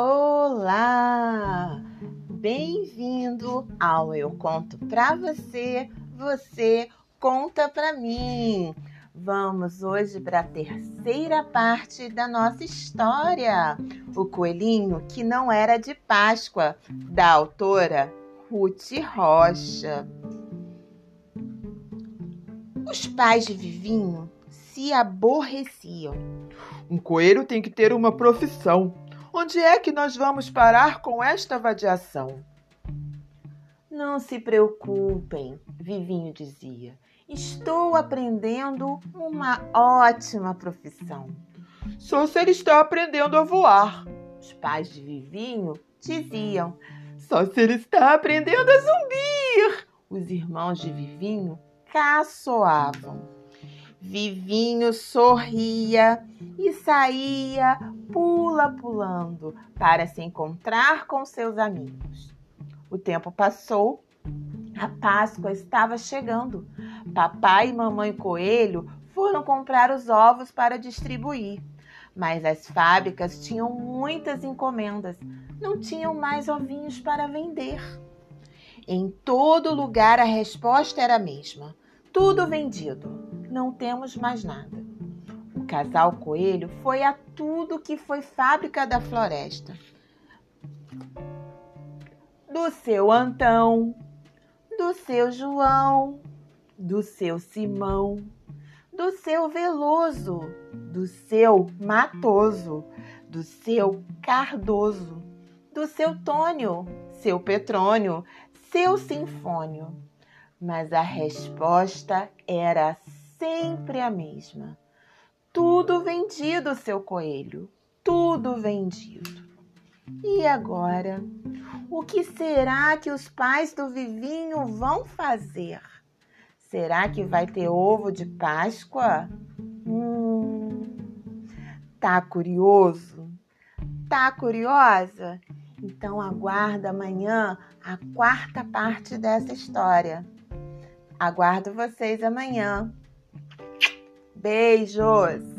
Olá! Bem-vindo ao Eu Conto Pra Você, Você Conta Pra Mim. Vamos hoje para a terceira parte da nossa história, O Coelhinho que Não Era de Páscoa, da autora Ruth Rocha. Os pais de Vivinho se aborreciam. Um coelho tem que ter uma profissão, Onde é que nós vamos parar com esta vadiação? Não se preocupem, Vivinho dizia. Estou aprendendo uma ótima profissão. Só se ele está aprendendo a voar. Os pais de Vivinho diziam. Só se ele está aprendendo a zumbir. Os irmãos de Vivinho caçoavam. Vivinho sorria e saía pula-pulando para se encontrar com seus amigos. O tempo passou, a Páscoa estava chegando. Papai e mamãe coelho foram comprar os ovos para distribuir, mas as fábricas tinham muitas encomendas, não tinham mais ovinhos para vender. Em todo lugar a resposta era a mesma: tudo vendido não temos mais nada. Casal coelho foi a tudo que foi fábrica da floresta. Do seu Antão, do seu João, do seu Simão, do seu Veloso, do seu Matoso, do seu Cardoso, do seu Tônio, seu Petrônio, seu Sinfônio. Mas a resposta era sempre a mesma. Tudo vendido, seu coelho, tudo vendido. E agora? O que será que os pais do Vivinho vão fazer? Será que vai ter ovo de Páscoa? Hum, tá curioso? Tá curiosa? Então aguarda amanhã a quarta parte dessa história. Aguardo vocês amanhã. Beijos!